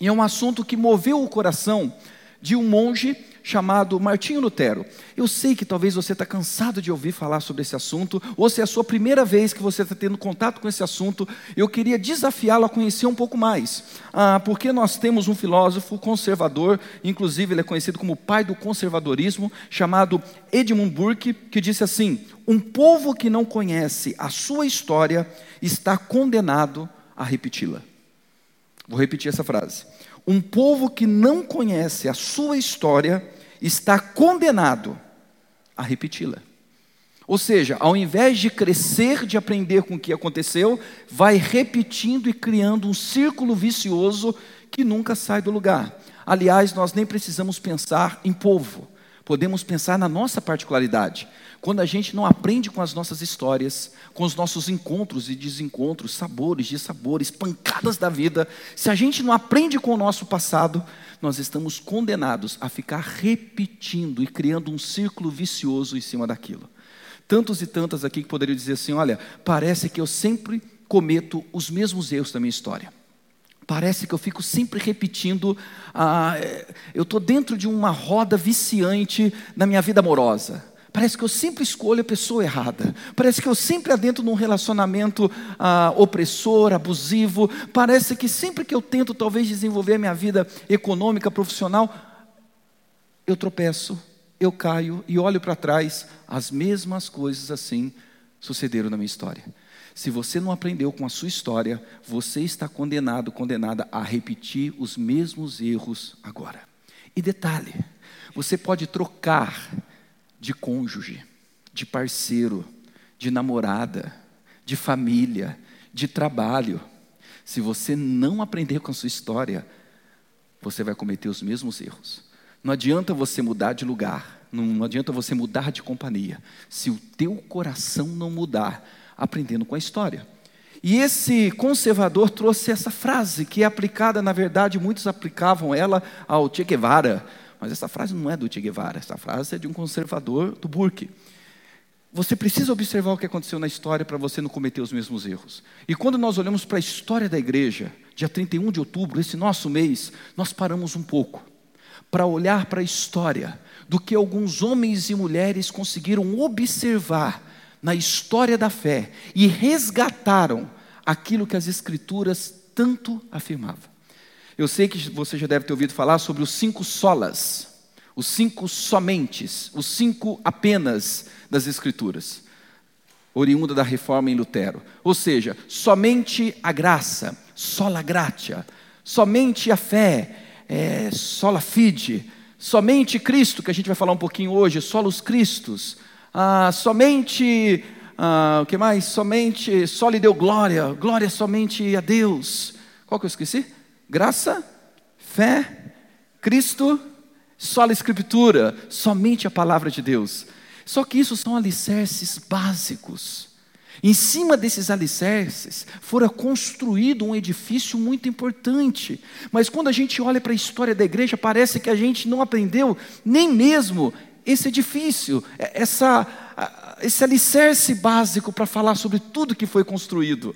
E é um assunto que moveu o coração de um monge chamado Martinho Lutero. Eu sei que talvez você está cansado de ouvir falar sobre esse assunto, ou se é a sua primeira vez que você está tendo contato com esse assunto, eu queria desafiá-lo a conhecer um pouco mais. Ah, porque nós temos um filósofo conservador, inclusive ele é conhecido como pai do conservadorismo, chamado Edmund Burke, que disse assim: Um povo que não conhece a sua história está condenado a repeti-la. Vou repetir essa frase. Um povo que não conhece a sua história está condenado a repeti-la. Ou seja, ao invés de crescer, de aprender com o que aconteceu, vai repetindo e criando um círculo vicioso que nunca sai do lugar. Aliás, nós nem precisamos pensar em povo, podemos pensar na nossa particularidade. Quando a gente não aprende com as nossas histórias, com os nossos encontros e desencontros, sabores, dissabores, pancadas da vida, se a gente não aprende com o nosso passado, nós estamos condenados a ficar repetindo e criando um círculo vicioso em cima daquilo. Tantos e tantas aqui que poderiam dizer assim: olha, parece que eu sempre cometo os mesmos erros da minha história. Parece que eu fico sempre repetindo, ah, eu estou dentro de uma roda viciante na minha vida amorosa. Parece que eu sempre escolho a pessoa errada. Parece que eu sempre adentro num relacionamento ah, opressor, abusivo. Parece que sempre que eu tento, talvez, desenvolver a minha vida econômica, profissional, eu tropeço, eu caio e olho para trás. As mesmas coisas assim sucederam na minha história. Se você não aprendeu com a sua história, você está condenado, condenada a repetir os mesmos erros agora. E detalhe: você pode trocar de cônjuge, de parceiro, de namorada, de família, de trabalho. Se você não aprender com a sua história, você vai cometer os mesmos erros. Não adianta você mudar de lugar, não adianta você mudar de companhia, se o teu coração não mudar, aprendendo com a história. E esse conservador trouxe essa frase, que é aplicada, na verdade, muitos aplicavam ela ao Che Guevara, mas essa frase não é do Che Guevara, essa frase é de um conservador do Burke. Você precisa observar o que aconteceu na história para você não cometer os mesmos erros. E quando nós olhamos para a história da igreja, dia 31 de outubro, esse nosso mês, nós paramos um pouco para olhar para a história do que alguns homens e mulheres conseguiram observar na história da fé e resgataram aquilo que as Escrituras tanto afirmavam. Eu sei que você já deve ter ouvido falar sobre os cinco solas, os cinco somentes, os cinco apenas das Escrituras, oriunda da reforma em Lutero. Ou seja, somente a graça, sola gratia, somente a fé, é, sola fide, somente Cristo, que a gente vai falar um pouquinho hoje, solos Cristos, ah, somente, ah, o que mais? Somente, só lhe deu glória, glória somente a Deus. Qual que eu esqueci? Graça, fé, Cristo, só a Escritura, somente a palavra de Deus. Só que isso são alicerces básicos. Em cima desses alicerces, fora construído um edifício muito importante. Mas quando a gente olha para a história da igreja, parece que a gente não aprendeu nem mesmo esse edifício, essa, esse alicerce básico para falar sobre tudo que foi construído.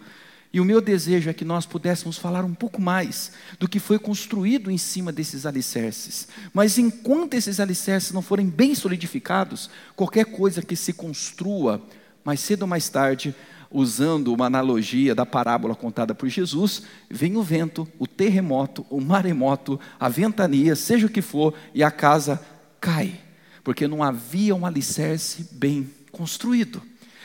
E o meu desejo é que nós pudéssemos falar um pouco mais do que foi construído em cima desses alicerces. Mas enquanto esses alicerces não forem bem solidificados, qualquer coisa que se construa, mais cedo ou mais tarde, usando uma analogia da parábola contada por Jesus, vem o vento, o terremoto, o maremoto, a ventania, seja o que for, e a casa cai, porque não havia um alicerce bem construído.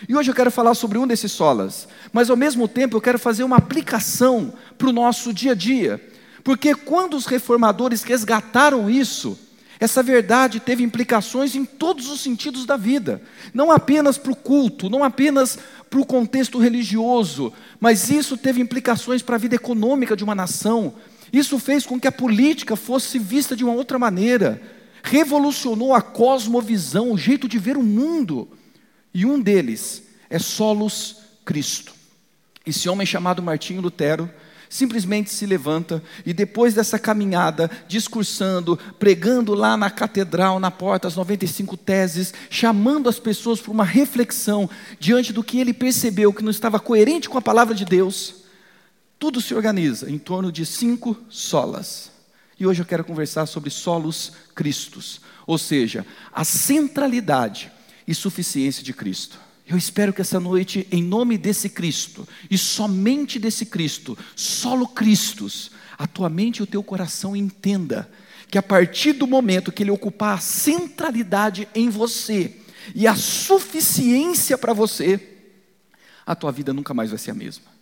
E hoje eu quero falar sobre um desses solas, mas ao mesmo tempo eu quero fazer uma aplicação para o nosso dia a dia, porque quando os reformadores resgataram isso, essa verdade teve implicações em todos os sentidos da vida, não apenas para o culto, não apenas para o contexto religioso, mas isso teve implicações para a vida econômica de uma nação. Isso fez com que a política fosse vista de uma outra maneira, revolucionou a cosmovisão, o jeito de ver o mundo. E um deles é Solos Cristo. Esse homem chamado Martinho Lutero simplesmente se levanta e depois dessa caminhada, discursando, pregando lá na catedral, na porta, as 95 teses, chamando as pessoas para uma reflexão diante do que ele percebeu que não estava coerente com a palavra de Deus, Tudo se organiza em torno de cinco solas. E hoje eu quero conversar sobre solos cristos, ou seja, a centralidade e suficiência de Cristo. Eu espero que essa noite, em nome desse Cristo, e somente desse Cristo, solo Cristos, a tua mente e o teu coração entenda que a partir do momento que ele ocupar a centralidade em você e a suficiência para você, a tua vida nunca mais vai ser a mesma.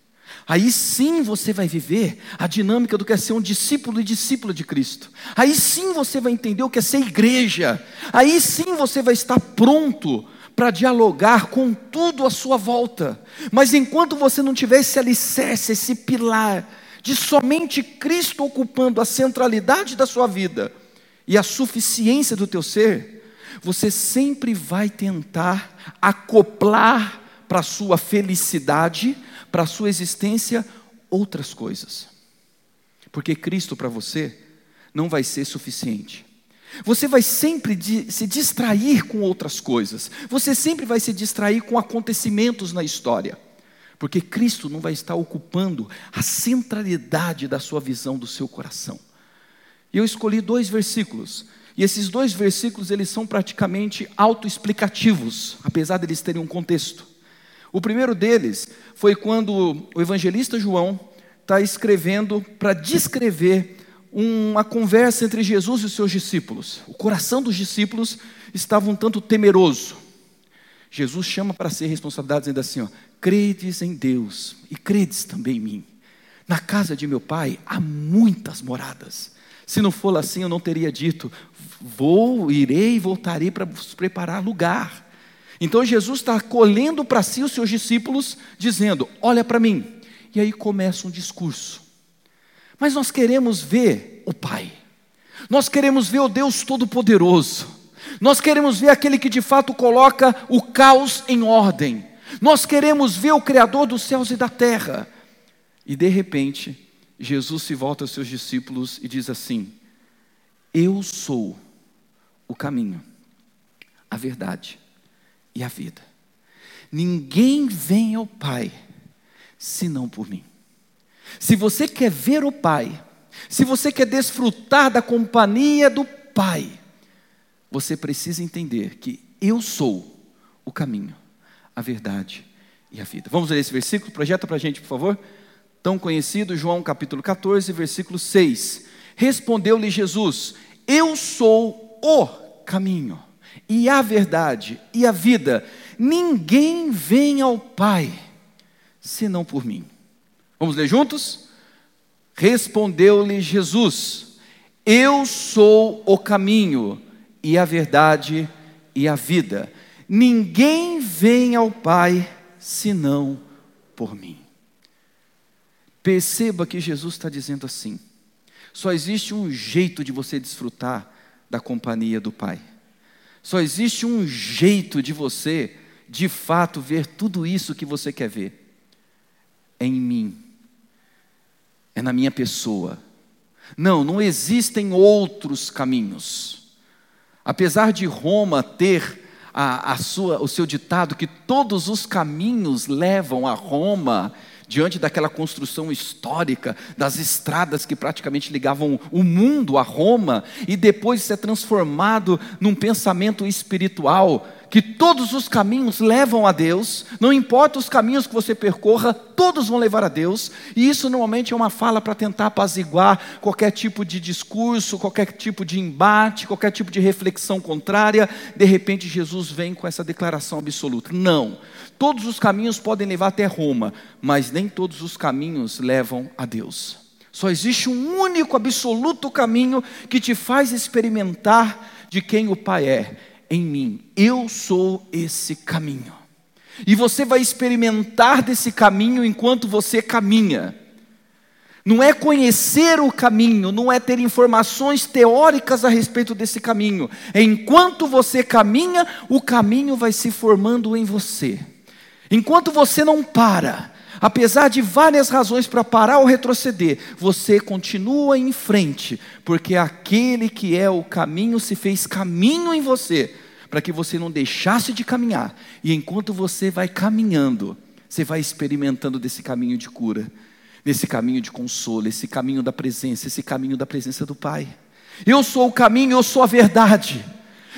Aí sim você vai viver a dinâmica do que é ser um discípulo e discípula de Cristo. Aí sim você vai entender o que é ser igreja. Aí sim você vai estar pronto para dialogar com tudo à sua volta. Mas enquanto você não tiver esse alicerce, esse pilar, de somente Cristo ocupando a centralidade da sua vida e a suficiência do teu ser, você sempre vai tentar acoplar para a sua felicidade, para a sua existência, outras coisas. Porque Cristo para você não vai ser suficiente. Você vai sempre se distrair com outras coisas. Você sempre vai se distrair com acontecimentos na história. Porque Cristo não vai estar ocupando a centralidade da sua visão, do seu coração. E eu escolhi dois versículos. E esses dois versículos, eles são praticamente autoexplicativos, apesar de eles terem um contexto. O primeiro deles foi quando o evangelista João está escrevendo para descrever uma conversa entre Jesus e os seus discípulos. O coração dos discípulos estava um tanto temeroso. Jesus chama para ser responsabilidade dizendo assim: ó, credes em Deus e credes também em mim. Na casa de meu pai há muitas moradas. Se não for assim, eu não teria dito: vou, irei e voltarei para preparar lugar. Então Jesus está colhendo para si os seus discípulos, dizendo: Olha para mim. E aí começa um discurso. Mas nós queremos ver o Pai, nós queremos ver o Deus Todo-Poderoso, nós queremos ver aquele que de fato coloca o caos em ordem, nós queremos ver o Criador dos céus e da terra. E de repente, Jesus se volta aos seus discípulos e diz assim: Eu sou o caminho, a verdade e a vida. Ninguém vem ao Pai senão por mim. Se você quer ver o Pai, se você quer desfrutar da companhia do Pai, você precisa entender que eu sou o caminho, a verdade e a vida. Vamos ler esse versículo? Projeta para a gente, por favor. Tão conhecido, João capítulo 14, versículo 6. Respondeu-lhe Jesus: Eu sou o caminho, e a verdade e a vida. Ninguém vem ao Pai senão por mim. Vamos ler juntos? Respondeu-lhe Jesus: Eu sou o caminho e a verdade e a vida. Ninguém vem ao Pai senão por mim. Perceba que Jesus está dizendo assim: só existe um jeito de você desfrutar da companhia do Pai. Só existe um jeito de você, de fato, ver tudo isso que você quer ver. É em mim é na minha pessoa. Não, não existem outros caminhos. Apesar de Roma ter a, a sua, o seu ditado que todos os caminhos levam a Roma, diante daquela construção histórica das estradas que praticamente ligavam o mundo a Roma, e depois ser transformado num pensamento espiritual que todos os caminhos levam a Deus, não importa os caminhos que você percorra, todos vão levar a Deus, e isso normalmente é uma fala para tentar apaziguar qualquer tipo de discurso, qualquer tipo de embate, qualquer tipo de reflexão contrária. De repente, Jesus vem com essa declaração absoluta: não, todos os caminhos podem levar até Roma, mas nem todos os caminhos levam a Deus. Só existe um único, absoluto caminho que te faz experimentar de quem o Pai é em mim. Eu sou esse caminho. E você vai experimentar desse caminho enquanto você caminha. Não é conhecer o caminho, não é ter informações teóricas a respeito desse caminho. É enquanto você caminha, o caminho vai se formando em você. Enquanto você não para, apesar de várias razões para parar ou retroceder, você continua em frente, porque aquele que é o caminho se fez caminho em você, para que você não deixasse de caminhar, e enquanto você vai caminhando, você vai experimentando desse caminho de cura. nesse caminho de consolo, esse caminho da presença, esse caminho da presença do Pai. Eu sou o caminho, eu sou a verdade.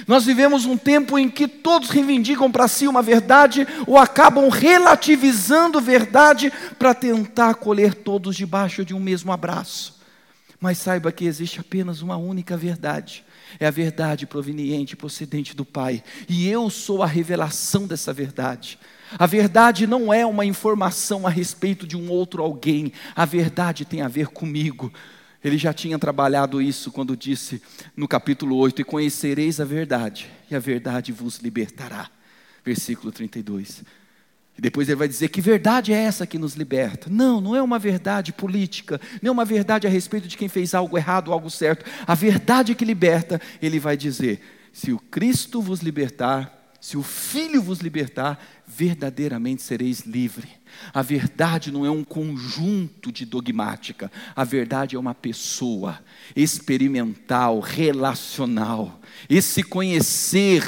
Nós vivemos um tempo em que todos reivindicam para si uma verdade ou acabam relativizando verdade para tentar colher todos debaixo de um mesmo abraço. Mas saiba que existe apenas uma única verdade. É a verdade proveniente, procedente do Pai. E eu sou a revelação dessa verdade. A verdade não é uma informação a respeito de um outro alguém. A verdade tem a ver comigo. Ele já tinha trabalhado isso quando disse no capítulo 8: E conhecereis a verdade, e a verdade vos libertará. Versículo 32. E depois ele vai dizer que verdade é essa que nos liberta. Não, não é uma verdade política, é uma verdade a respeito de quem fez algo errado ou algo certo. A verdade que liberta, ele vai dizer: se o Cristo vos libertar, se o Filho vos libertar, verdadeiramente sereis livre. A verdade não é um conjunto de dogmática, a verdade é uma pessoa experimental, relacional. Esse conhecer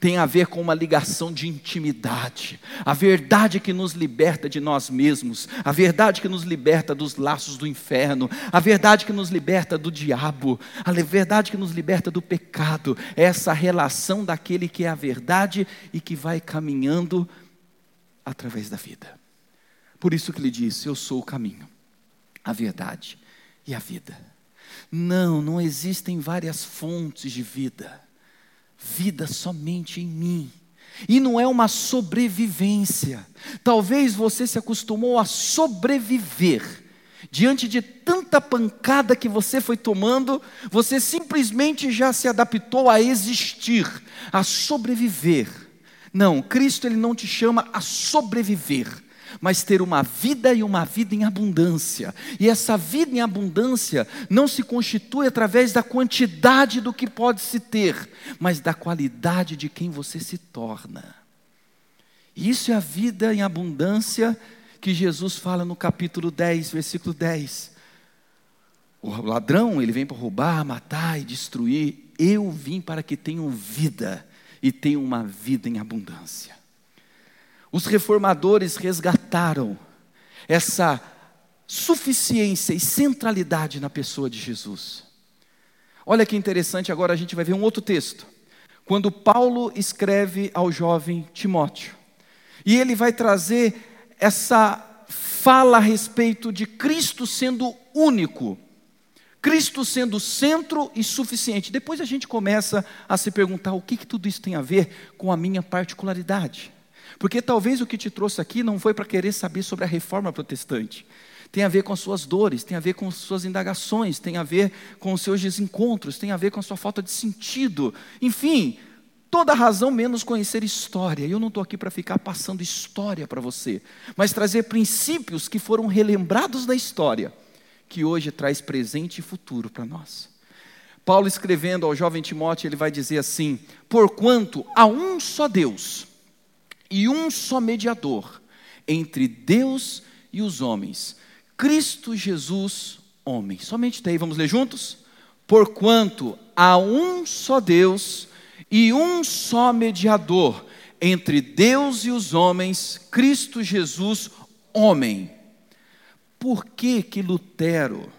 tem a ver com uma ligação de intimidade. A verdade que nos liberta de nós mesmos, a verdade que nos liberta dos laços do inferno, a verdade que nos liberta do diabo, a verdade que nos liberta do pecado, é essa relação daquele que é a verdade e que vai caminhando através da vida. Por isso que ele disse: Eu sou o caminho, a verdade e a vida. Não, não existem várias fontes de vida vida somente em mim. E não é uma sobrevivência. Talvez você se acostumou a sobreviver. Diante de tanta pancada que você foi tomando, você simplesmente já se adaptou a existir, a sobreviver. Não, Cristo ele não te chama a sobreviver mas ter uma vida e uma vida em abundância. E essa vida em abundância não se constitui através da quantidade do que pode se ter, mas da qualidade de quem você se torna. Isso é a vida em abundância que Jesus fala no capítulo 10, versículo 10. O ladrão, ele vem para roubar, matar e destruir. Eu vim para que tenham vida e tenham uma vida em abundância. Os reformadores resgataram essa suficiência e centralidade na pessoa de Jesus. Olha que interessante, agora a gente vai ver um outro texto. Quando Paulo escreve ao jovem Timóteo, e ele vai trazer essa fala a respeito de Cristo sendo único, Cristo sendo centro e suficiente. Depois a gente começa a se perguntar o que, que tudo isso tem a ver com a minha particularidade. Porque talvez o que te trouxe aqui não foi para querer saber sobre a reforma protestante. Tem a ver com as suas dores, tem a ver com as suas indagações, tem a ver com os seus desencontros, tem a ver com a sua falta de sentido. Enfim, toda razão menos conhecer história. Eu não estou aqui para ficar passando história para você, mas trazer princípios que foram relembrados da história, que hoje traz presente e futuro para nós. Paulo escrevendo ao jovem Timóteo, ele vai dizer assim: Porquanto há um só Deus e um só mediador entre Deus e os homens, Cristo Jesus, homem. Somente daí, vamos ler juntos? Porquanto há um só Deus e um só mediador entre Deus e os homens, Cristo Jesus, homem. Por que que Lutero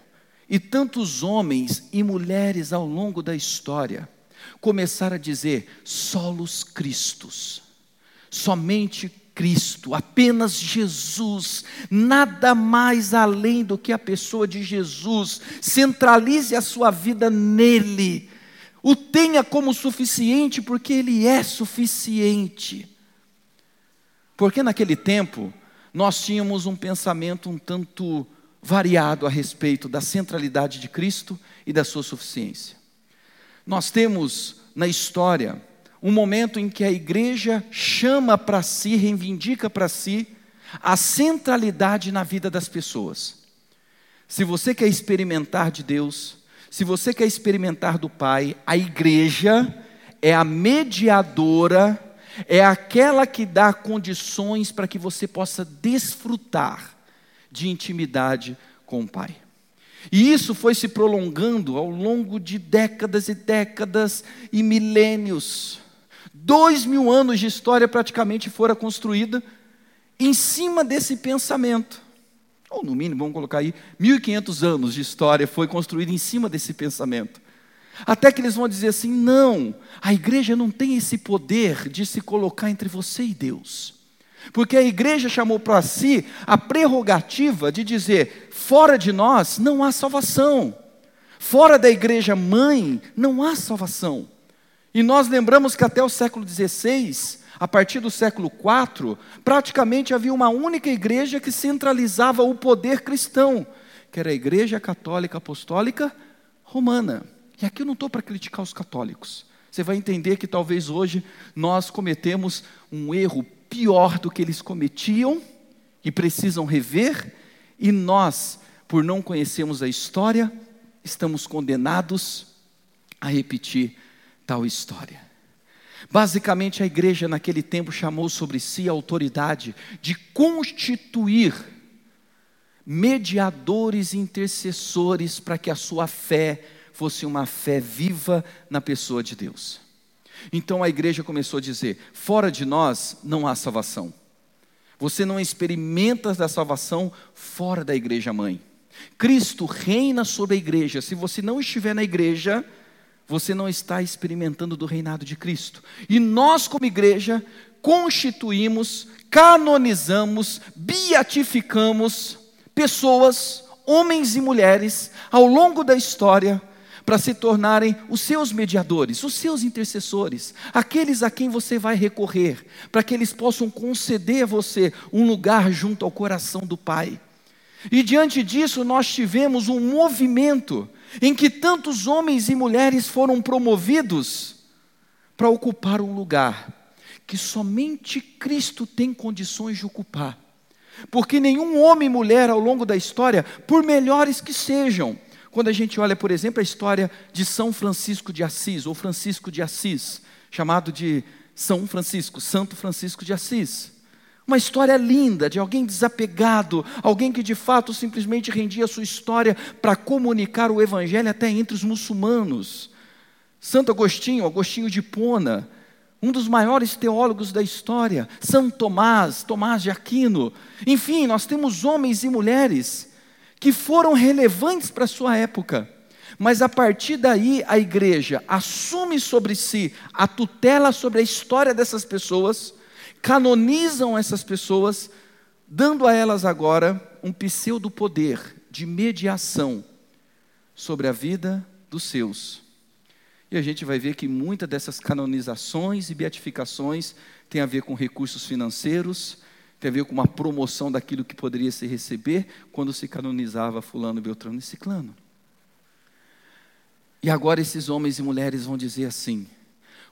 e tantos homens e mulheres ao longo da história começaram a dizer solos Cristos? Somente Cristo, apenas Jesus, nada mais além do que a pessoa de Jesus. Centralize a sua vida nele, o tenha como suficiente, porque ele é suficiente. Porque naquele tempo nós tínhamos um pensamento um tanto variado a respeito da centralidade de Cristo e da sua suficiência. Nós temos na história um momento em que a igreja chama para si, reivindica para si a centralidade na vida das pessoas. Se você quer experimentar de Deus, se você quer experimentar do Pai, a igreja é a mediadora, é aquela que dá condições para que você possa desfrutar de intimidade com o Pai. E isso foi se prolongando ao longo de décadas e décadas e milênios. Dois mil anos de história praticamente fora construída em cima desse pensamento. ou no mínimo, vamos colocar aí, 1500 anos de história foi construída em cima desse pensamento. Até que eles vão dizer assim: não, a igreja não tem esse poder de se colocar entre você e Deus. Porque a igreja chamou para si a prerrogativa de dizer: fora de nós não há salvação, fora da igreja mãe não há salvação. E nós lembramos que até o século XVI, a partir do século IV, praticamente havia uma única igreja que centralizava o poder cristão, que era a Igreja Católica Apostólica Romana. E aqui eu não estou para criticar os católicos. Você vai entender que talvez hoje nós cometemos um erro pior do que eles cometiam e precisam rever, e nós, por não conhecermos a história, estamos condenados a repetir tal história. Basicamente, a igreja naquele tempo chamou sobre si a autoridade de constituir mediadores e intercessores para que a sua fé fosse uma fé viva na pessoa de Deus. Então a igreja começou a dizer: fora de nós não há salvação. Você não experimenta da salvação fora da igreja mãe. Cristo reina sobre a igreja. Se você não estiver na igreja, você não está experimentando do reinado de Cristo. E nós, como igreja, constituímos, canonizamos, beatificamos pessoas, homens e mulheres, ao longo da história, para se tornarem os seus mediadores, os seus intercessores, aqueles a quem você vai recorrer, para que eles possam conceder a você um lugar junto ao coração do Pai. E diante disso, nós tivemos um movimento em que tantos homens e mulheres foram promovidos para ocupar um lugar que somente Cristo tem condições de ocupar. Porque nenhum homem e mulher ao longo da história, por melhores que sejam, quando a gente olha, por exemplo, a história de São Francisco de Assis, ou Francisco de Assis, chamado de São Francisco, Santo Francisco de Assis. Uma história linda de alguém desapegado, alguém que de fato simplesmente rendia sua história para comunicar o evangelho até entre os muçulmanos. Santo Agostinho, Agostinho de Pona, um dos maiores teólogos da história, São Tomás, Tomás de Aquino. Enfim, nós temos homens e mulheres que foram relevantes para a sua época. Mas a partir daí a igreja assume sobre si a tutela sobre a história dessas pessoas, canonizam essas pessoas, dando a elas agora um pseudo poder de mediação sobre a vida dos seus. E a gente vai ver que muitas dessas canonizações e beatificações têm a ver com recursos financeiros, tem a ver com uma promoção daquilo que poderia se receber quando se canonizava Fulano, Beltrano e Ciclano. E agora esses homens e mulheres vão dizer assim: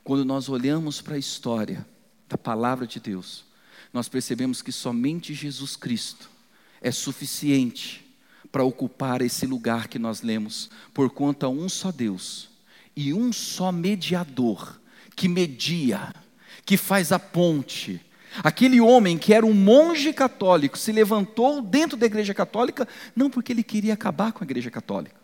quando nós olhamos para a história da palavra de Deus, nós percebemos que somente Jesus Cristo é suficiente para ocupar esse lugar que nós lemos, por conta um só Deus e um só mediador que media, que faz a ponte Aquele homem que era um monge católico se levantou dentro da igreja católica, não porque ele queria acabar com a igreja católica.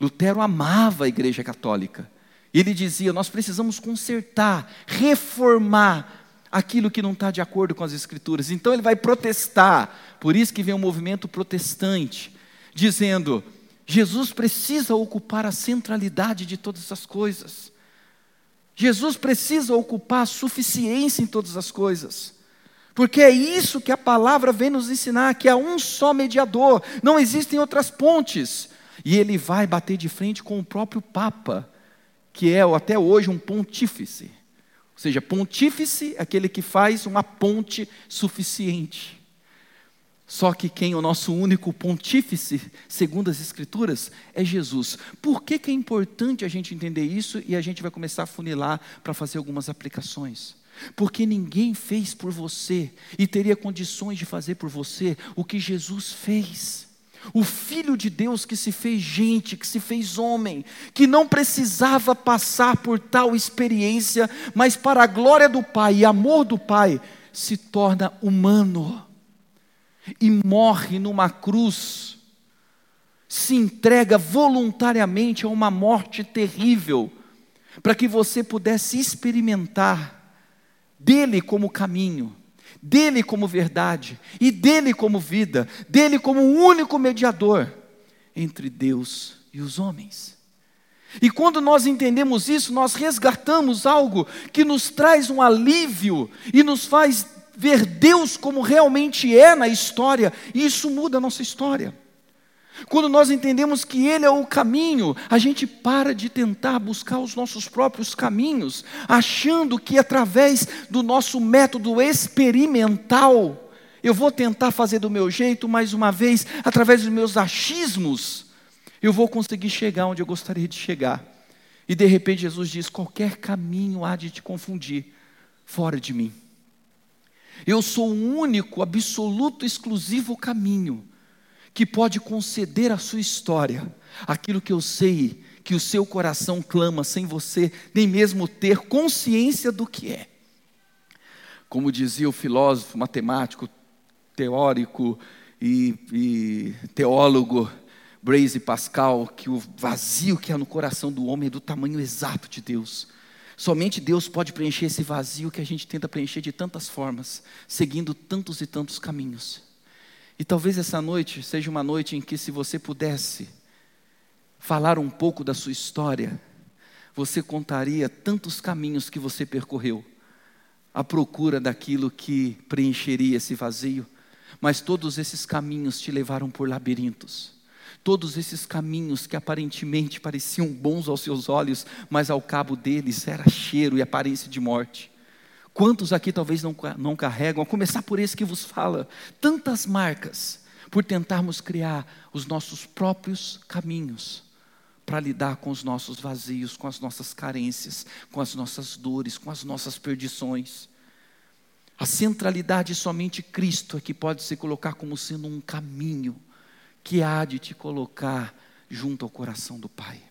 Lutero amava a igreja católica. Ele dizia: nós precisamos consertar, reformar aquilo que não está de acordo com as escrituras. Então ele vai protestar. Por isso que vem o um movimento protestante, dizendo: Jesus precisa ocupar a centralidade de todas as coisas. Jesus precisa ocupar a suficiência em todas as coisas. Porque é isso que a palavra vem nos ensinar: que há um só mediador, não existem outras pontes. E ele vai bater de frente com o próprio Papa, que é até hoje um pontífice. Ou seja, pontífice é aquele que faz uma ponte suficiente. Só que quem é o nosso único pontífice, segundo as Escrituras, é Jesus. Por que, que é importante a gente entender isso e a gente vai começar a funilar para fazer algumas aplicações? Porque ninguém fez por você e teria condições de fazer por você o que Jesus fez. O Filho de Deus que se fez gente, que se fez homem, que não precisava passar por tal experiência, mas para a glória do Pai e amor do Pai, se torna humano e morre numa cruz, se entrega voluntariamente a uma morte terrível, para que você pudesse experimentar dele como caminho, dele como verdade e dele como vida, dele como o único mediador entre Deus e os homens. E quando nós entendemos isso, nós resgatamos algo que nos traz um alívio e nos faz ver Deus como realmente é na história, e isso muda a nossa história. Quando nós entendemos que Ele é o caminho, a gente para de tentar buscar os nossos próprios caminhos, achando que através do nosso método experimental, eu vou tentar fazer do meu jeito, mais uma vez, através dos meus achismos, eu vou conseguir chegar onde eu gostaria de chegar. E de repente Jesus diz: qualquer caminho há de te confundir, fora de mim. Eu sou o único, absoluto, exclusivo caminho que pode conceder à sua história aquilo que eu sei que o seu coração clama sem você nem mesmo ter consciência do que é. Como dizia o filósofo, matemático, teórico e, e teólogo Blaise Pascal, que o vazio que há no coração do homem é do tamanho exato de Deus. Somente Deus pode preencher esse vazio que a gente tenta preencher de tantas formas, seguindo tantos e tantos caminhos. E talvez essa noite seja uma noite em que, se você pudesse falar um pouco da sua história, você contaria tantos caminhos que você percorreu, à procura daquilo que preencheria esse vazio, mas todos esses caminhos te levaram por labirintos. Todos esses caminhos que aparentemente pareciam bons aos seus olhos, mas ao cabo deles era cheiro e aparência de morte. Quantos aqui talvez não, não carregam, a começar por esse que vos fala, tantas marcas, por tentarmos criar os nossos próprios caminhos para lidar com os nossos vazios, com as nossas carências, com as nossas dores, com as nossas perdições. A centralidade somente Cristo é que pode se colocar como sendo um caminho que há de te colocar junto ao coração do Pai.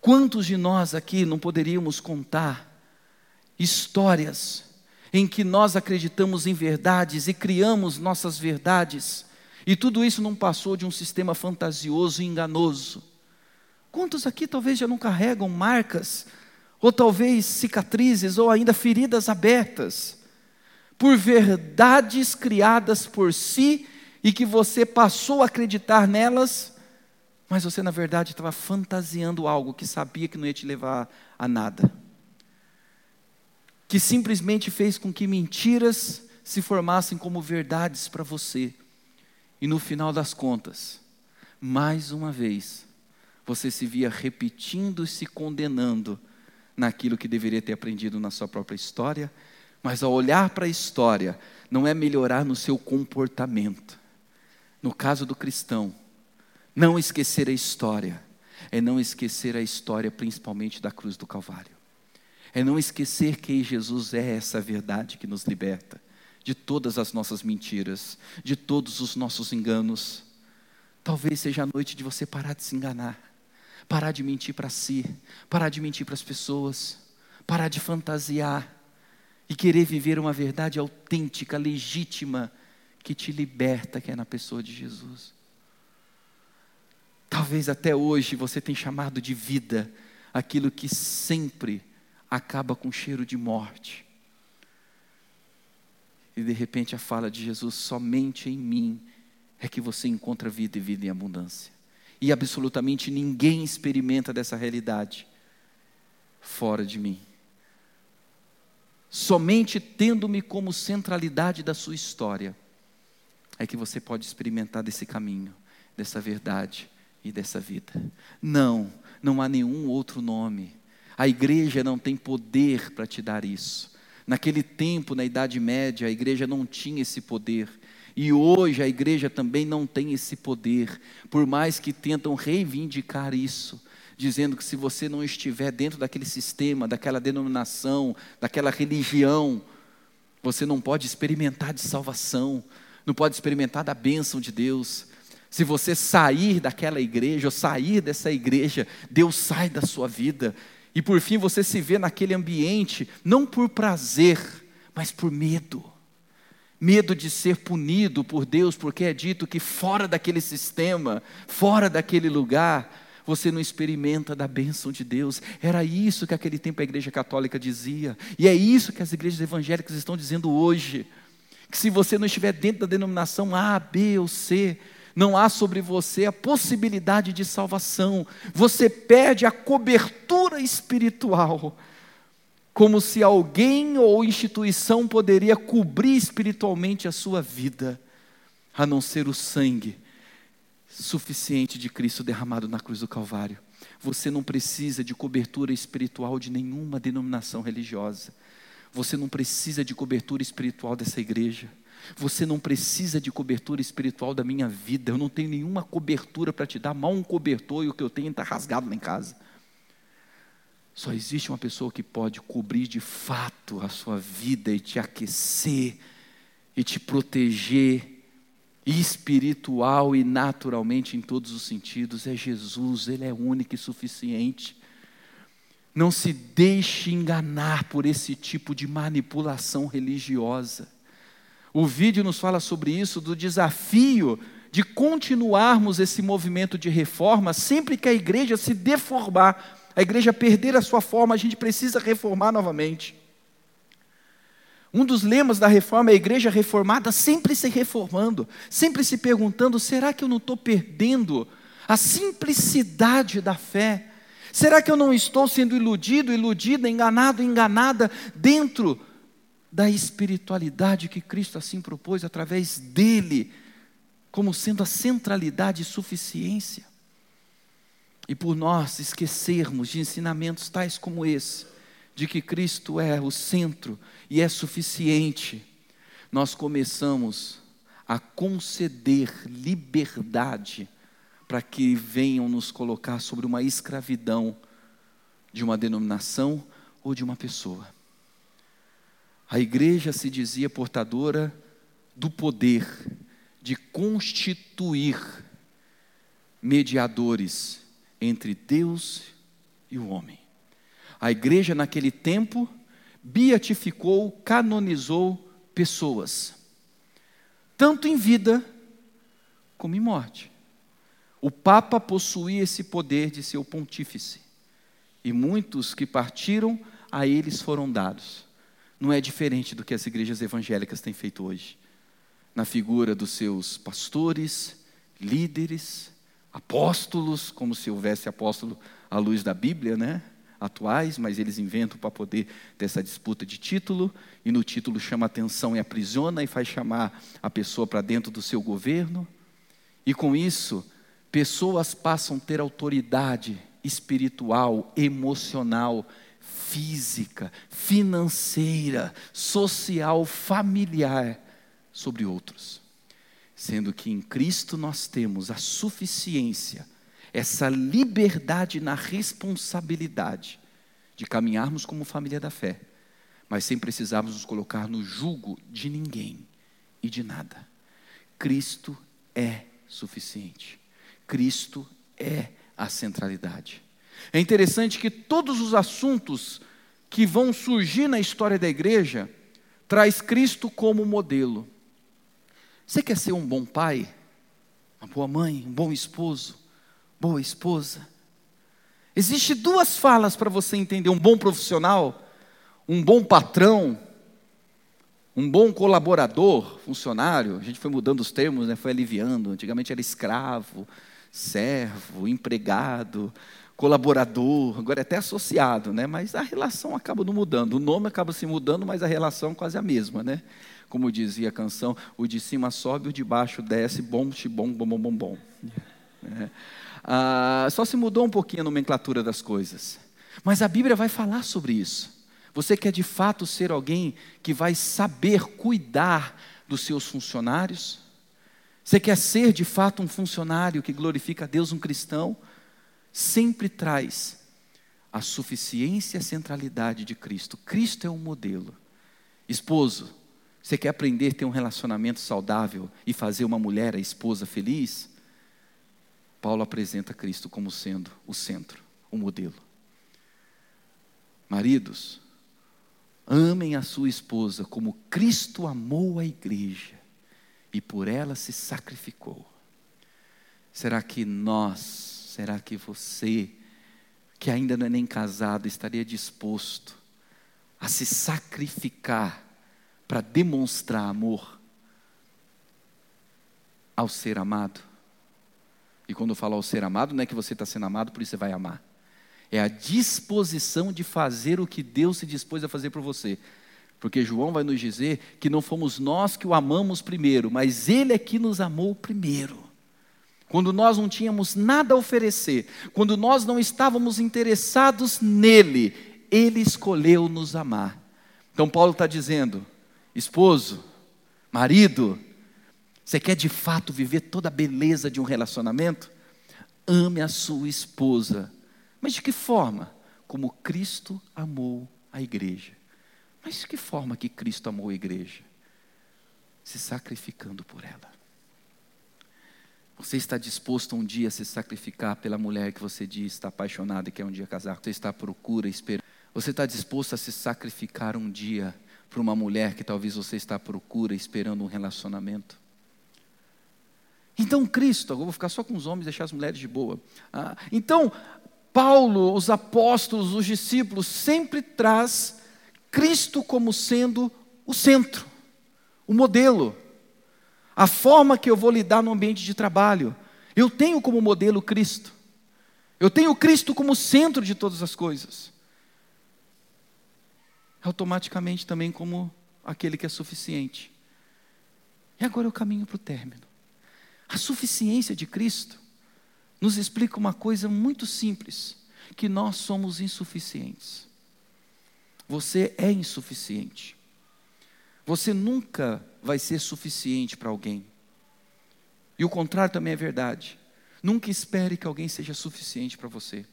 Quantos de nós aqui não poderíamos contar histórias em que nós acreditamos em verdades e criamos nossas verdades, e tudo isso não passou de um sistema fantasioso e enganoso. Quantos aqui talvez já não carregam marcas, ou talvez cicatrizes, ou ainda feridas abertas, por verdades criadas por si e que você passou a acreditar nelas, mas você na verdade estava fantasiando algo que sabia que não ia te levar a nada que simplesmente fez com que mentiras se formassem como verdades para você. E no final das contas, mais uma vez, você se via repetindo e se condenando naquilo que deveria ter aprendido na sua própria história, mas ao olhar para a história, não é melhorar no seu comportamento. No caso do cristão, não esquecer a história, é não esquecer a história principalmente da cruz do Calvário é não esquecer que Jesus é essa verdade que nos liberta de todas as nossas mentiras, de todos os nossos enganos. Talvez seja a noite de você parar de se enganar, parar de mentir para si, parar de mentir para as pessoas, parar de fantasiar e querer viver uma verdade autêntica, legítima, que te liberta, que é na pessoa de Jesus. Talvez até hoje você tenha chamado de vida aquilo que sempre acaba com cheiro de morte. E de repente a fala de Jesus: somente em mim é que você encontra vida e vida em abundância. E absolutamente ninguém experimenta dessa realidade fora de mim. Somente tendo-me como centralidade da sua história é que você pode experimentar desse caminho, dessa verdade e dessa vida. Não, não há nenhum outro nome a igreja não tem poder para te dar isso. Naquele tempo, na Idade Média, a igreja não tinha esse poder. E hoje a igreja também não tem esse poder, por mais que tentam reivindicar isso, dizendo que se você não estiver dentro daquele sistema, daquela denominação, daquela religião, você não pode experimentar de salvação, não pode experimentar da bênção de Deus. Se você sair daquela igreja ou sair dessa igreja, Deus sai da sua vida e por fim você se vê naquele ambiente, não por prazer, mas por medo. Medo de ser punido por Deus, porque é dito que fora daquele sistema, fora daquele lugar, você não experimenta da bênção de Deus. Era isso que aquele tempo a Igreja Católica dizia, e é isso que as igrejas evangélicas estão dizendo hoje. Que se você não estiver dentro da denominação A, B ou C, não há sobre você a possibilidade de salvação, você perde a cobertura espiritual, como se alguém ou instituição poderia cobrir espiritualmente a sua vida, a não ser o sangue suficiente de Cristo derramado na cruz do Calvário. Você não precisa de cobertura espiritual de nenhuma denominação religiosa. Você não precisa de cobertura espiritual dessa igreja. Você não precisa de cobertura espiritual da minha vida. Eu não tenho nenhuma cobertura para te dar, mal um cobertor e o que eu tenho está rasgado lá em casa. Só existe uma pessoa que pode cobrir de fato a sua vida e te aquecer e te proteger espiritual e naturalmente em todos os sentidos. É Jesus, Ele é único e suficiente. Não se deixe enganar por esse tipo de manipulação religiosa. O vídeo nos fala sobre isso, do desafio de continuarmos esse movimento de reforma sempre que a igreja se deformar, a igreja perder a sua forma, a gente precisa reformar novamente. Um dos lemas da reforma é a igreja reformada sempre se reformando, sempre se perguntando: será que eu não estou perdendo a simplicidade da fé? Será que eu não estou sendo iludido, iludida, enganado, enganada dentro da espiritualidade que Cristo assim propôs através dele, como sendo a centralidade e suficiência. E por nós esquecermos de ensinamentos tais como esse, de que Cristo é o centro e é suficiente, nós começamos a conceder liberdade para que venham nos colocar sobre uma escravidão de uma denominação ou de uma pessoa. A igreja se dizia portadora do poder de constituir mediadores entre Deus e o homem. A igreja, naquele tempo, beatificou, canonizou pessoas, tanto em vida como em morte. O Papa possuía esse poder de ser o pontífice, e muitos que partiram a eles foram dados não é diferente do que as igrejas evangélicas têm feito hoje. Na figura dos seus pastores, líderes, apóstolos, como se houvesse apóstolo à luz da Bíblia, né? Atuais, mas eles inventam para poder ter essa disputa de título, e no título chama atenção e aprisiona e faz chamar a pessoa para dentro do seu governo. E com isso, pessoas passam a ter autoridade espiritual, emocional, física, financeira, social, familiar sobre outros. Sendo que em Cristo nós temos a suficiência, essa liberdade na responsabilidade de caminharmos como família da fé, mas sem precisarmos nos colocar no jugo de ninguém e de nada. Cristo é suficiente. Cristo é a centralidade. É interessante que todos os assuntos que vão surgir na história da igreja traz Cristo como modelo. Você quer ser um bom pai, uma boa mãe, um bom esposo, boa esposa? Existem duas falas para você entender: um bom profissional, um bom patrão, um bom colaborador, funcionário. A gente foi mudando os termos, né? foi aliviando. Antigamente era escravo, servo, empregado, colaborador, agora é até associado, né? Mas a relação acaba não mudando. O nome acaba se mudando, mas a relação é quase a mesma, né? Como dizia a canção, o de cima sobe, o de baixo desce, bom, bom, bom, bom, bom, bom. É. Ah, só se mudou um pouquinho a nomenclatura das coisas. Mas a Bíblia vai falar sobre isso. Você quer de fato ser alguém que vai saber cuidar dos seus funcionários? Você quer ser de fato um funcionário que glorifica a Deus, um cristão? Sempre traz a suficiência e a centralidade de Cristo. Cristo é um modelo. Esposo, você quer aprender a ter um relacionamento saudável e fazer uma mulher, a esposa, feliz? Paulo apresenta Cristo como sendo o centro, o modelo. Maridos, amem a sua esposa como Cristo amou a igreja e por ela se sacrificou. Será que nós será que você, que ainda não é nem casado, estaria disposto a se sacrificar para demonstrar amor ao ser amado? E quando eu falo ao ser amado, não é que você está sendo amado, por isso você vai amar. É a disposição de fazer o que Deus se dispôs a fazer por você. Porque João vai nos dizer que não fomos nós que o amamos primeiro, mas Ele é que nos amou primeiro. Quando nós não tínhamos nada a oferecer, quando nós não estávamos interessados nele, Ele escolheu nos amar. Então Paulo está dizendo: esposo, marido, você quer de fato viver toda a beleza de um relacionamento? Ame a sua esposa. Mas de que forma? Como Cristo amou a igreja. Mas de que forma que Cristo amou a igreja? Se sacrificando por ela. Você está disposto um dia a se sacrificar pela mulher que você diz está apaixonada e quer um dia casar? Você está à procura, esperando. Você está disposto a se sacrificar um dia para uma mulher que talvez você está à procura, esperando um relacionamento? Então, Cristo, agora vou ficar só com os homens, deixar as mulheres de boa. Ah, então, Paulo, os apóstolos, os discípulos, sempre traz Cristo como sendo o centro, o modelo, a forma que eu vou lidar no ambiente de trabalho. Eu tenho como modelo Cristo. Eu tenho Cristo como centro de todas as coisas. Automaticamente também como aquele que é suficiente. E agora eu caminho para o término. A suficiência de Cristo nos explica uma coisa muito simples: que nós somos insuficientes. Você é insuficiente. Você nunca vai ser suficiente para alguém. E o contrário também é verdade. Nunca espere que alguém seja suficiente para você,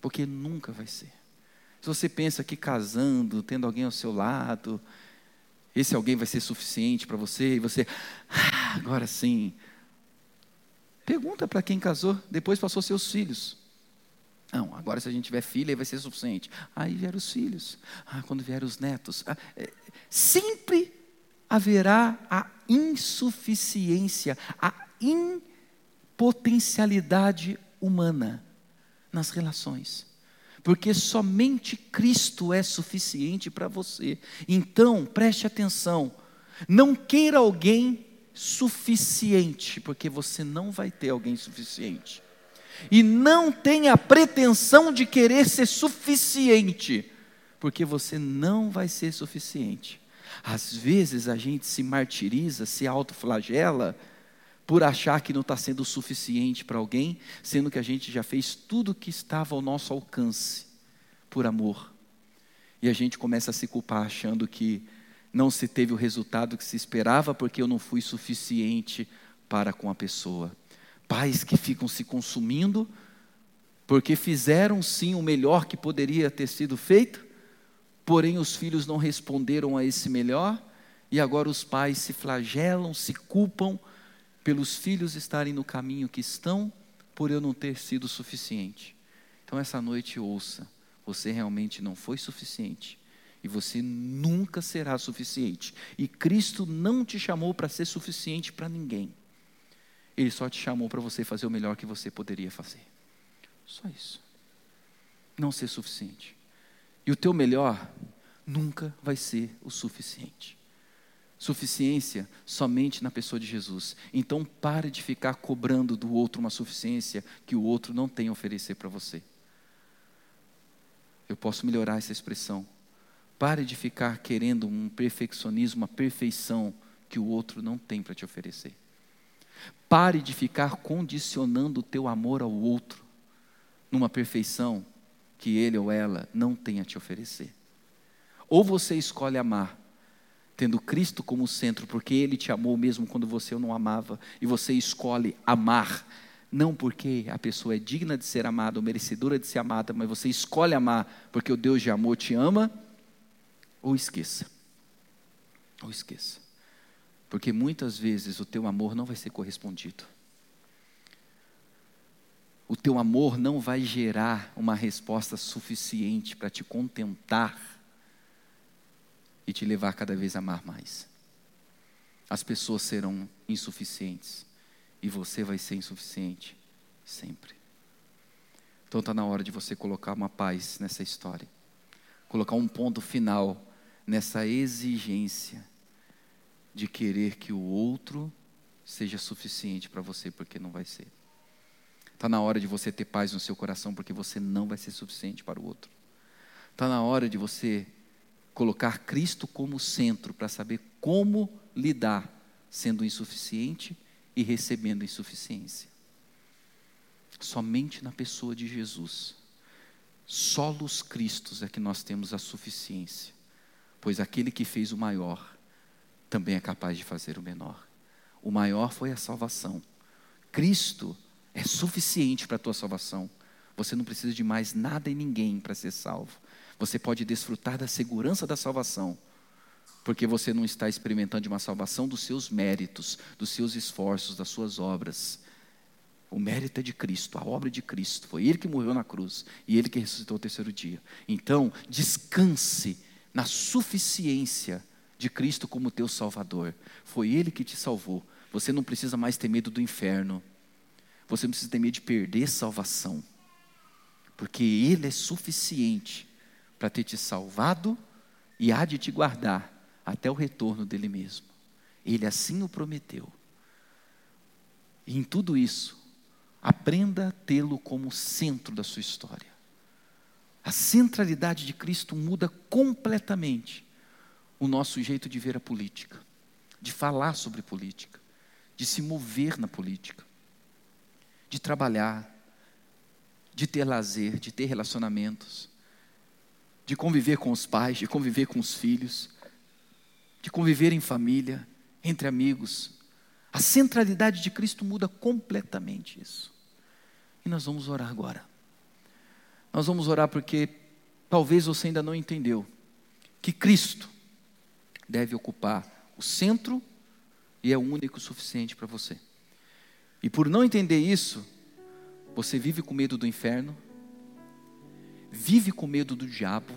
porque nunca vai ser. Se você pensa que casando, tendo alguém ao seu lado, esse alguém vai ser suficiente para você, e você, ah, agora sim. Pergunta para quem casou, depois passou seus filhos. Não, agora se a gente tiver filha, vai ser suficiente. Aí vieram os filhos. Ah, quando vieram os netos. Ah, é, sempre haverá a insuficiência, a impotencialidade humana nas relações. Porque somente Cristo é suficiente para você. Então, preste atenção. Não queira alguém suficiente, porque você não vai ter alguém suficiente e não tenha pretensão de querer ser suficiente, porque você não vai ser suficiente. Às vezes a gente se martiriza, se autoflagela, por achar que não está sendo suficiente para alguém, sendo que a gente já fez tudo o que estava ao nosso alcance, por amor. E a gente começa a se culpar achando que não se teve o resultado que se esperava porque eu não fui suficiente para com a pessoa pais que ficam se consumindo, porque fizeram sim o melhor que poderia ter sido feito, porém os filhos não responderam a esse melhor, e agora os pais se flagelam, se culpam pelos filhos estarem no caminho que estão, por eu não ter sido suficiente. Então essa noite ouça, você realmente não foi suficiente. E você nunca será suficiente. E Cristo não te chamou para ser suficiente para ninguém. Ele só te chamou para você fazer o melhor que você poderia fazer. Só isso. Não ser suficiente. E o teu melhor nunca vai ser o suficiente. Suficiência somente na pessoa de Jesus. Então pare de ficar cobrando do outro uma suficiência que o outro não tem a oferecer para você. Eu posso melhorar essa expressão. Pare de ficar querendo um perfeccionismo, uma perfeição que o outro não tem para te oferecer. Pare de ficar condicionando o teu amor ao outro numa perfeição que ele ou ela não tem a te oferecer. Ou você escolhe amar, tendo Cristo como centro, porque ele te amou mesmo quando você não amava, e você escolhe amar, não porque a pessoa é digna de ser amada ou merecedora de ser amada, mas você escolhe amar porque o Deus de amor te ama, ou esqueça. Ou esqueça. Porque muitas vezes o teu amor não vai ser correspondido. O teu amor não vai gerar uma resposta suficiente para te contentar e te levar cada vez a amar mais. As pessoas serão insuficientes e você vai ser insuficiente sempre. Então está na hora de você colocar uma paz nessa história, colocar um ponto final nessa exigência de querer que o outro seja suficiente para você, porque não vai ser. Está na hora de você ter paz no seu coração, porque você não vai ser suficiente para o outro. Está na hora de você colocar Cristo como centro para saber como lidar sendo insuficiente e recebendo insuficiência. Somente na pessoa de Jesus, solos Cristos é que nós temos a suficiência, pois aquele que fez o maior também é capaz de fazer o menor. O maior foi a salvação. Cristo é suficiente para a tua salvação. Você não precisa de mais nada e ninguém para ser salvo. Você pode desfrutar da segurança da salvação, porque você não está experimentando uma salvação dos seus méritos, dos seus esforços, das suas obras. O mérito é de Cristo, a obra de Cristo. Foi Ele que morreu na cruz e Ele que ressuscitou o terceiro dia. Então, descanse na suficiência de Cristo como teu Salvador. Foi Ele que te salvou. Você não precisa mais ter medo do inferno. Você não precisa ter medo de perder salvação. Porque Ele é suficiente para ter te salvado e há de te guardar até o retorno dele mesmo. Ele assim o prometeu. E em tudo isso, aprenda a tê-lo como centro da sua história. A centralidade de Cristo muda completamente o nosso jeito de ver a política, de falar sobre política, de se mover na política, de trabalhar, de ter lazer, de ter relacionamentos, de conviver com os pais, de conviver com os filhos, de conviver em família, entre amigos. A centralidade de Cristo muda completamente isso. E nós vamos orar agora. Nós vamos orar porque talvez você ainda não entendeu que Cristo deve ocupar o centro e é o único suficiente para você. E por não entender isso, você vive com medo do inferno, vive com medo do diabo.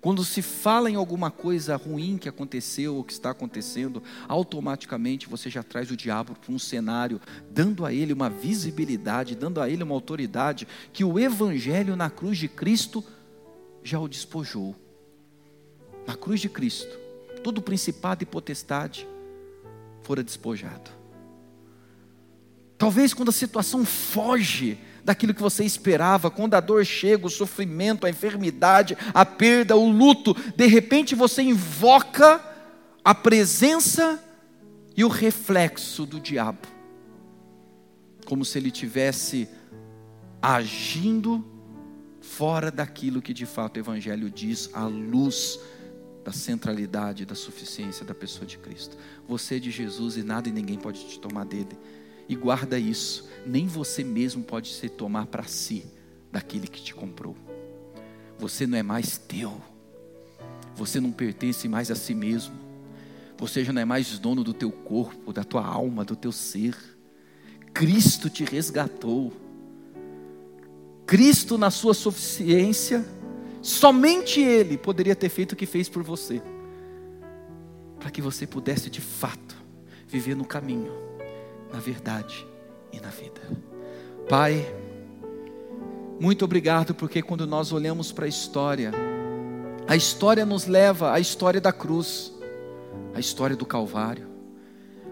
Quando se fala em alguma coisa ruim que aconteceu ou que está acontecendo, automaticamente você já traz o diabo para um cenário, dando a ele uma visibilidade, dando a ele uma autoridade que o Evangelho na cruz de Cristo já o despojou na cruz de Cristo, todo principado e potestade fora despojado. Talvez quando a situação foge daquilo que você esperava, quando a dor chega, o sofrimento, a enfermidade, a perda, o luto, de repente você invoca a presença e o reflexo do diabo, como se ele tivesse agindo fora daquilo que de fato o Evangelho diz, a luz da centralidade, da suficiência da pessoa de Cristo. Você é de Jesus e nada e ninguém pode te tomar dele. E guarda isso, nem você mesmo pode se tomar para si daquele que te comprou. Você não é mais teu. Você não pertence mais a si mesmo. Você já não é mais dono do teu corpo, da tua alma, do teu ser. Cristo te resgatou. Cristo, na sua suficiência, Somente Ele poderia ter feito o que fez por você, para que você pudesse de fato viver no caminho, na verdade e na vida. Pai, muito obrigado, porque quando nós olhamos para a história, a história nos leva à história da cruz, a história do Calvário,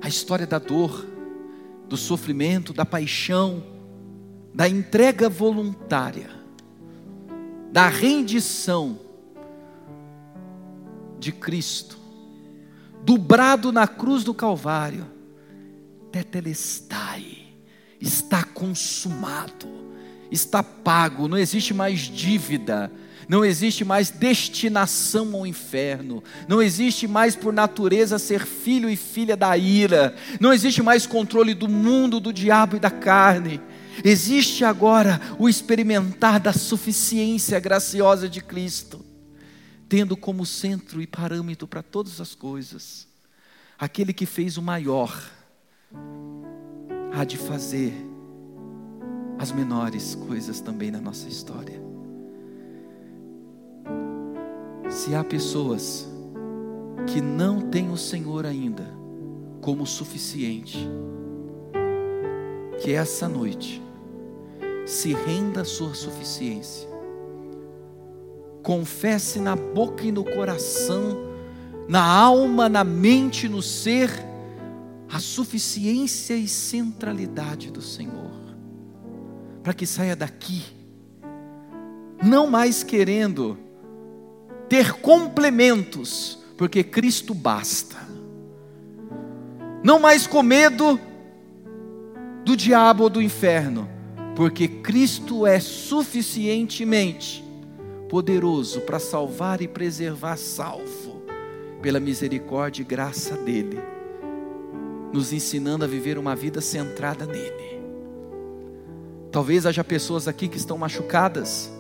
a história da dor, do sofrimento, da paixão, da entrega voluntária da rendição de Cristo, dobrado na cruz do Calvário, tetelestai, está consumado, está pago, não existe mais dívida, não existe mais destinação ao inferno, não existe mais por natureza ser filho e filha da ira, não existe mais controle do mundo, do diabo e da carne. Existe agora o experimentar da suficiência graciosa de Cristo, tendo como centro e parâmetro para todas as coisas, aquele que fez o maior, há de fazer as menores coisas também na nossa história. Se há pessoas que não têm o Senhor ainda como suficiente, que essa noite se renda à sua suficiência. Confesse na boca e no coração, na alma, na mente, no ser, a suficiência e centralidade do Senhor, para que saia daqui, não mais querendo ter complementos, porque Cristo basta, não mais com medo do diabo ou do inferno, porque Cristo é suficientemente poderoso para salvar e preservar salvo, pela misericórdia e graça dEle, nos ensinando a viver uma vida centrada nele. Talvez haja pessoas aqui que estão machucadas,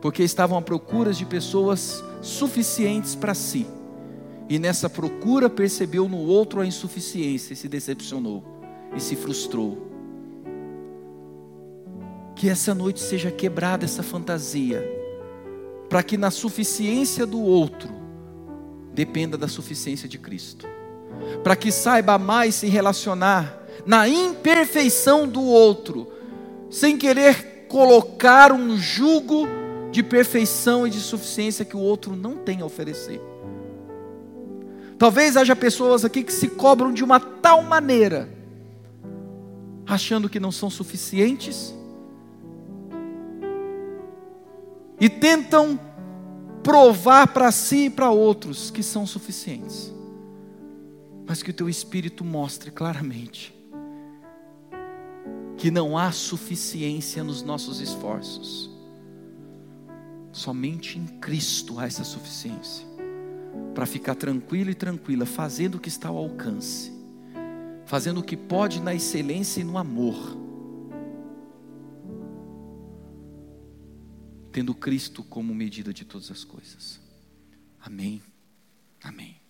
porque estavam à procura de pessoas suficientes para si, e nessa procura percebeu no outro a insuficiência e se decepcionou e se frustrou. Que essa noite seja quebrada essa fantasia, para que na suficiência do outro dependa da suficiência de Cristo, para que saiba mais se relacionar na imperfeição do outro, sem querer colocar um jugo de perfeição e de suficiência que o outro não tem a oferecer. Talvez haja pessoas aqui que se cobram de uma tal maneira achando que não são suficientes e tentam provar para si e para outros que são suficientes. Mas que o teu espírito mostre claramente que não há suficiência nos nossos esforços. Somente em Cristo há essa suficiência. Para ficar tranquilo e tranquila, fazendo o que está ao alcance fazendo o que pode na excelência e no amor, tendo Cristo como medida de todas as coisas. Amém. Amém.